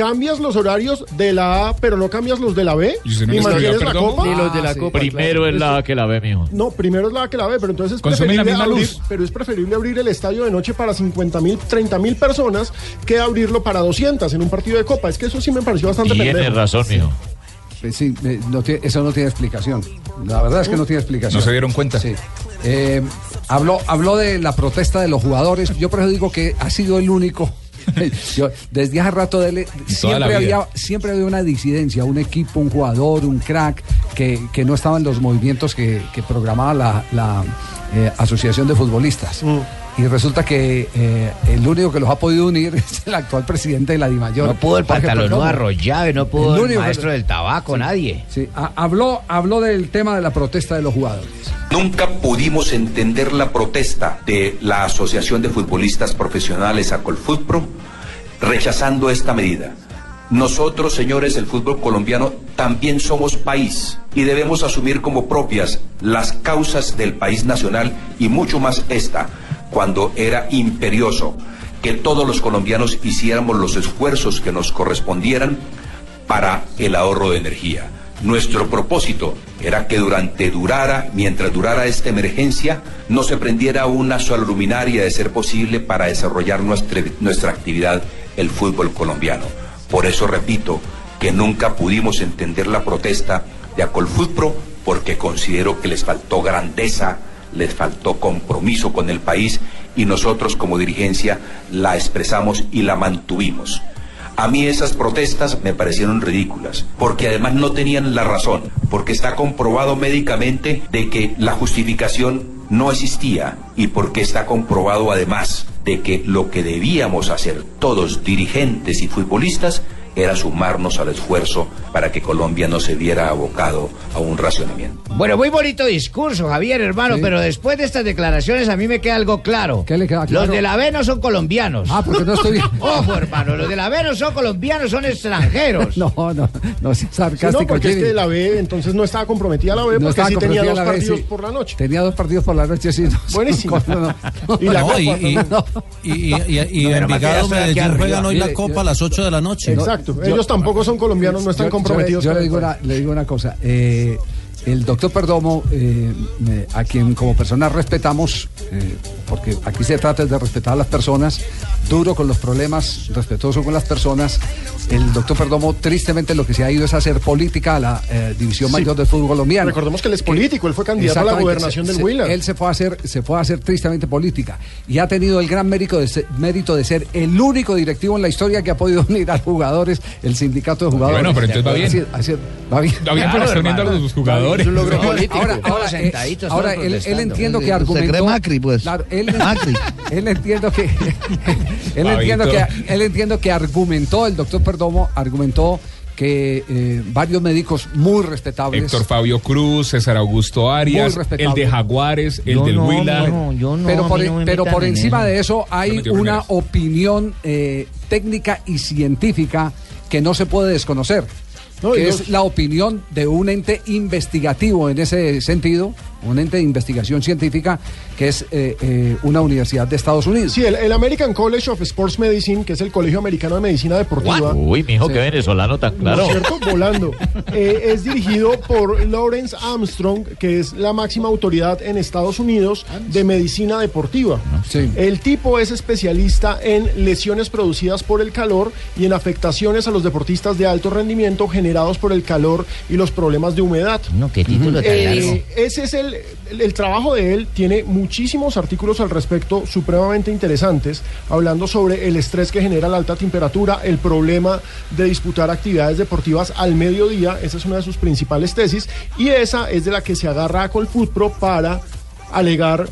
Cambias los horarios de la A, pero no cambias los de la B. ¿Y usted no ¿Y me mantienes la copa? Ni los de la copa. Primero es la que la ve, mijo. No, primero es la A que la B, pero entonces es Consumen la preferible, misma abrir, luz. pero es preferible abrir el estadio de noche para 50 mil, 30 mil personas que abrirlo para 200 en un partido de copa. Es que eso sí me pareció bastante Tienes pendejo. razón, mijo. Eh, Sí, eh, no tiene- eso no tiene explicación. La verdad es que no tiene explicación. No se dieron cuenta. Sí. Eh, habló, habló de la protesta de los jugadores. Yo por eso digo que ha sido el único. Yo, desde hace rato de él, la siempre había, siempre había una disidencia, un equipo, un jugador, un crack que, que no estaba en los movimientos que, que programaba la, la, eh, Asociación de Futbolistas. Mm. Y resulta que eh, el único que los ha podido unir es el actual presidente de la DIMAYOR. No pudo el pantalón arrollado, no pudo El el, que- maestro del tabaco, nadie. Sí, ha- habló, habló del tema de la protesta de los jugadores. Nunca pudimos entender la protesta de la Asociación de Futbolistas Profesionales Acolfutpro rechazando esta medida. Nosotros, señores del fútbol colombiano, también somos país y debemos asumir como propias las causas del país nacional y mucho más esta, cuando era imperioso que todos los colombianos hiciéramos los esfuerzos que nos correspondieran para el ahorro de energía. Nuestro propósito era que durante durara, mientras durara esta emergencia, no se prendiera una sola luminaria de ser posible para desarrollar nuestra, nuestra actividad, el fútbol colombiano. Por eso repito que nunca pudimos entender la protesta de Acolfutpro porque considero que les faltó grandeza, les faltó compromiso con el país y nosotros como dirigencia la expresamos y la mantuvimos. A mí esas protestas me parecieron ridículas, porque además no tenían la razón, porque está comprobado médicamente de que la justificación no existía y porque está comprobado además de que lo que debíamos hacer todos, dirigentes y futbolistas, era sumarnos al esfuerzo para que Colombia no se viera abocado a un racionamiento. Bueno, muy bonito discurso, Javier, hermano, Sí. pero después de estas declaraciones a mí me queda algo claro. ¿Qué le queda claro? Los de la B no son colombianos. Ah, porque no estoy bien. Ojo, hermano, los de la B no son colombianos, son extranjeros. No, no, no Sí, sarcástico. no, porque es Jimmy. que la B entonces no estaba comprometida la B No porque sí tenía dos B, partidos sí. por la noche. Tenía dos partidos por la noche, sí. no, Buenísimo. no, no, no. Y la copa y, Envigado Medellín juegan hoy la Copa a las 8 de la noche. Exacto. yo- Ellos tampoco son colombianos, no están Yo- yo le- comprometidos. Yo, le, digo una, le digo una cosa. eh, el doctor Perdomo, eh, a quien como persona respetamos, eh, porque aquí se trata de respetar a las personas, duro con los problemas, respetuoso con las personas. El doctor Perdomo, tristemente, lo que se ha ido es hacer política a la eh, División Sí. Mayor del Fútbol colombiano. Recordemos que él es político, él fue candidato a la gobernación se- del Huila. Él se puede hacer, se puede hacer tristemente política y ha tenido el gran mérito de, ser, mérito de ser el único directivo en la historia que ha podido unir a jugadores, el sindicato de jugadores. Bueno, pero entonces va bien. Así- así- va bien. Está bien, pero Claro, a los jugadores. Es un logro Ahora- político. Ahora, ahora, eh, él, él entiendo que Se argumentó. cree Macri, pues. Claro, él, Macri. él entiendo que él entiendo que él entiendo que argumentó el doctor Perdomo argumentó que eh, varios médicos muy respetables Héctor Fabio Cruz, César Augusto Arias, el de Jaguares, el Yo del no, Huila. no, yo no, pero por, no pero por en encima eso. de eso hay una primeras. opinión eh, técnica y científica que no se puede desconocer. Que es la opinión de un ente investigativo en ese sentido, un ente de investigación científica que es eh, eh, una universidad de Estados Unidos. Sí, el, el American College of Sports Medicine, que es el Colegio Americano de Medicina Deportiva. Uy, mijo, qué venezolano tan ¿No claro. es cierto? Volando. Eh, es dirigido por Lawrence Armstrong, que es la máxima autoridad en Estados Unidos de medicina deportiva. Sí. El tipo es especialista en lesiones producidas por el calor y en afectaciones a los deportistas de alto rendimiento generados por el calor y los problemas de humedad. No, qué título tan largo. Ese es el, el, trabajo de él, tiene muchísimos artículos al respecto supremamente interesantes, hablando sobre el estrés que genera la alta temperatura, el problema de disputar actividades deportivas al mediodía, esa es una de sus principales tesis, y esa es de la que se agarra a Colfutpro para alegar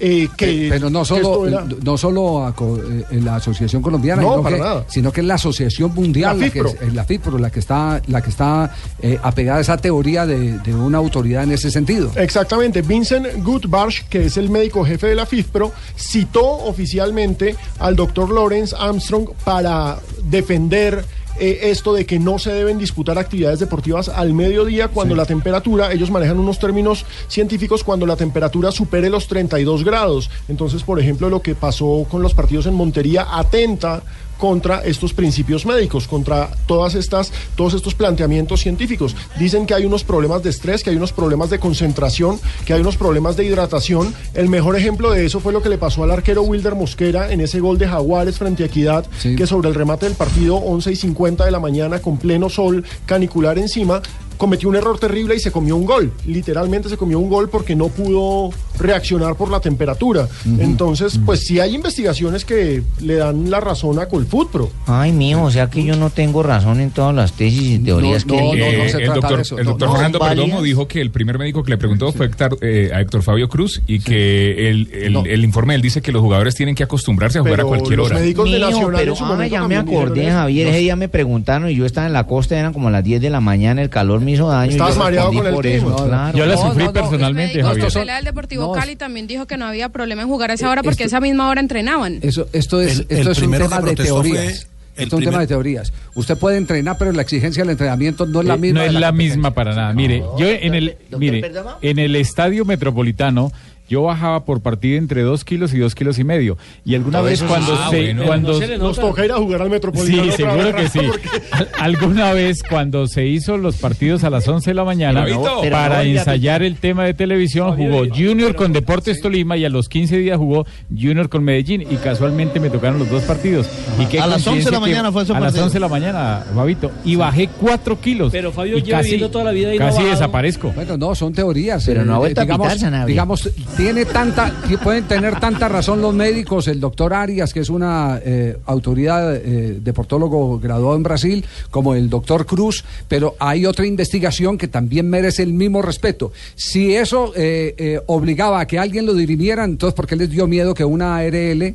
eh, que Pero no solo, era- no solo eh, en la Asociación Colombiana, No, sino, para que, nada. sino que es la Asociación Mundial, La la, que es, es la FIFPro, la que está, la que está eh, apegada a esa teoría de, de una autoridad en ese sentido. Exactamente, Vincent Goodbarsh, que es el médico jefe de la FIFPRO, citó oficialmente al doctor Lawrence Armstrong para defender eh, esto de que no se deben disputar actividades deportivas al mediodía cuando la temperatura, ellos manejan unos términos científicos, cuando la temperatura supere los 32 grados. Entonces, por ejemplo, lo que pasó con los partidos en Montería atenta contra estos principios médicos, contra todas estas, todos estos planteamientos científicos. Dicen que hay unos problemas de estrés, que hay unos problemas de concentración, que hay unos problemas de hidratación. El mejor ejemplo de eso fue lo que le pasó al arquero Wilder Mosquera en ese gol de Jaguares frente a Equidad, Sí. que sobre el remate del partido 11 y 50 de la mañana con pleno sol canicular encima, cometió un error terrible y se comió un gol. Literalmente se comió un gol porque no pudo reaccionar por la temperatura. Entonces, pues sí hay investigaciones que le dan la razón a Colfutpro. Ay, mío, o sea que yo no tengo razón en todas las tesis y teorías no, que no. Eh, no se el trata doctor, de eso, el no, doctor no, Fernando. Perdomo dijo que el primer médico que le preguntó fue Héctor, eh, a Héctor Fabio Cruz y que el, el- No. el informe él dice que los jugadores tienen que acostumbrarse a jugar Pero a cualquier los hora. médicos de Nacional pero en su ah, ya me acordé. Javier, ese día me preguntaron y yo estaba en la costa, eran como las 10 de la mañana, el calor me hizo daño. Estabas mareado con el eso, claro. Yo la No, sufrí no, no, personalmente, no, Javier. del Deportivo no, Cali también dijo que no había problema en jugar a esa hora porque esto- esa misma hora entrenaban. Eso, esto es, El- el esto es un tema de teorías. el Esto es un primer- tema de teorías. Usted puede entrenar, pero la exigencia del entrenamiento no es la Eh, misma. no es la competencia. misma para nada. Mire, yo en el, Doctor mire, Perdomo. en el estadio metropolitano yo bajaba por partida entre dos kilos y dos kilos y medio. Y alguna vez eso cuando sí. Ah, se, bueno. cuando Nos toca ir a jugar al Metropolitano. Sí, seguro que sí. porque- Al- Alguna vez cuando se hizo los partidos a las 11 de la mañana Pero, Vito, pero para no, ya- ensayar el tema de televisión jugó Junior con Deportes Tolima y a los 15 días jugó Junior con Medellín y casualmente me tocaron los dos partidos. ¿Y qué A las 11 de la mañana fue ese A las partido. 11 de la mañana, Fabito. Y bajé 4 kilos. Pero, Fabio, lleva viviendo toda la vida y no Casi desaparezco. Bueno, no, son teorías. Pero no ha Eh, vuelto a digamos, tiene tanta, que pueden tener tanta razón los médicos, el doctor Arias, que es una eh, autoridad eh, deportólogo graduado en Brasil, como el doctor Cruz, pero hay otra investigación que también merece el mismo respeto. Si eso eh, eh, obligaba a que alguien lo dirimiera, entonces, ¿por qué les dio miedo que una ARL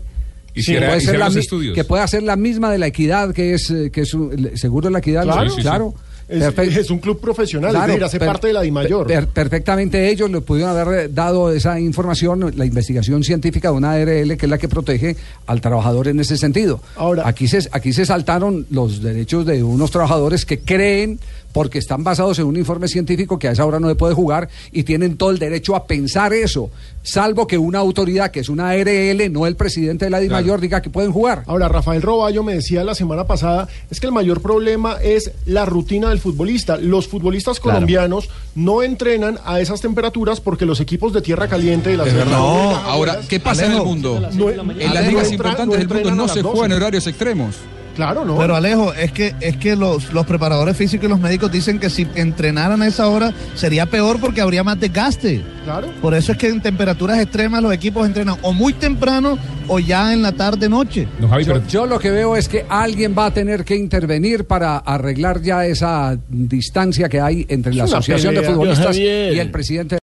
Hiciera- puede ser la que pueda ser la misma de la equidad, que es, eh, que es seguro la equidad? Claro. Sí, sí, sí. Es, un club profesional, es decir, hace per- parte de la DIMAYOR. per- perfectamente ellos le pudieron haber dado esa información, la investigación científica de una ARL que es la que protege al trabajador en ese sentido. Ahora- aquí se, aquí se saltaron los derechos de unos trabajadores que creen porque están basados en un informe científico que a esa hora no se puede jugar y tienen todo el derecho a pensar eso, salvo que una autoridad que es una ARL, no el presidente de la DIMAYOR, diga que pueden jugar. Ahora, Rafael Roballo me decía la semana pasada, es que el mayor problema es la rutina del futbolista. Los futbolistas Claro. colombianos no entrenan a esas temperaturas porque los equipos de tierra caliente de la Sierra No, ahora, ¿qué pasa en el mundo? no- En las ligas importantes del mundo no se 12. juega en horarios extremos. Claro, no. Pero Alejo, es que es que los, los preparadores físicos y los médicos dicen que si entrenaran a esa hora sería peor porque habría más desgaste. claro. Por eso es que en temperaturas extremas los equipos entrenan o muy temprano o ya en la tarde noche. No, Javi, Yo, pero yo lo que veo es que alguien va a tener que intervenir para arreglar ya esa distancia que hay entre la Es Asociación de. Futbolistas y el presidente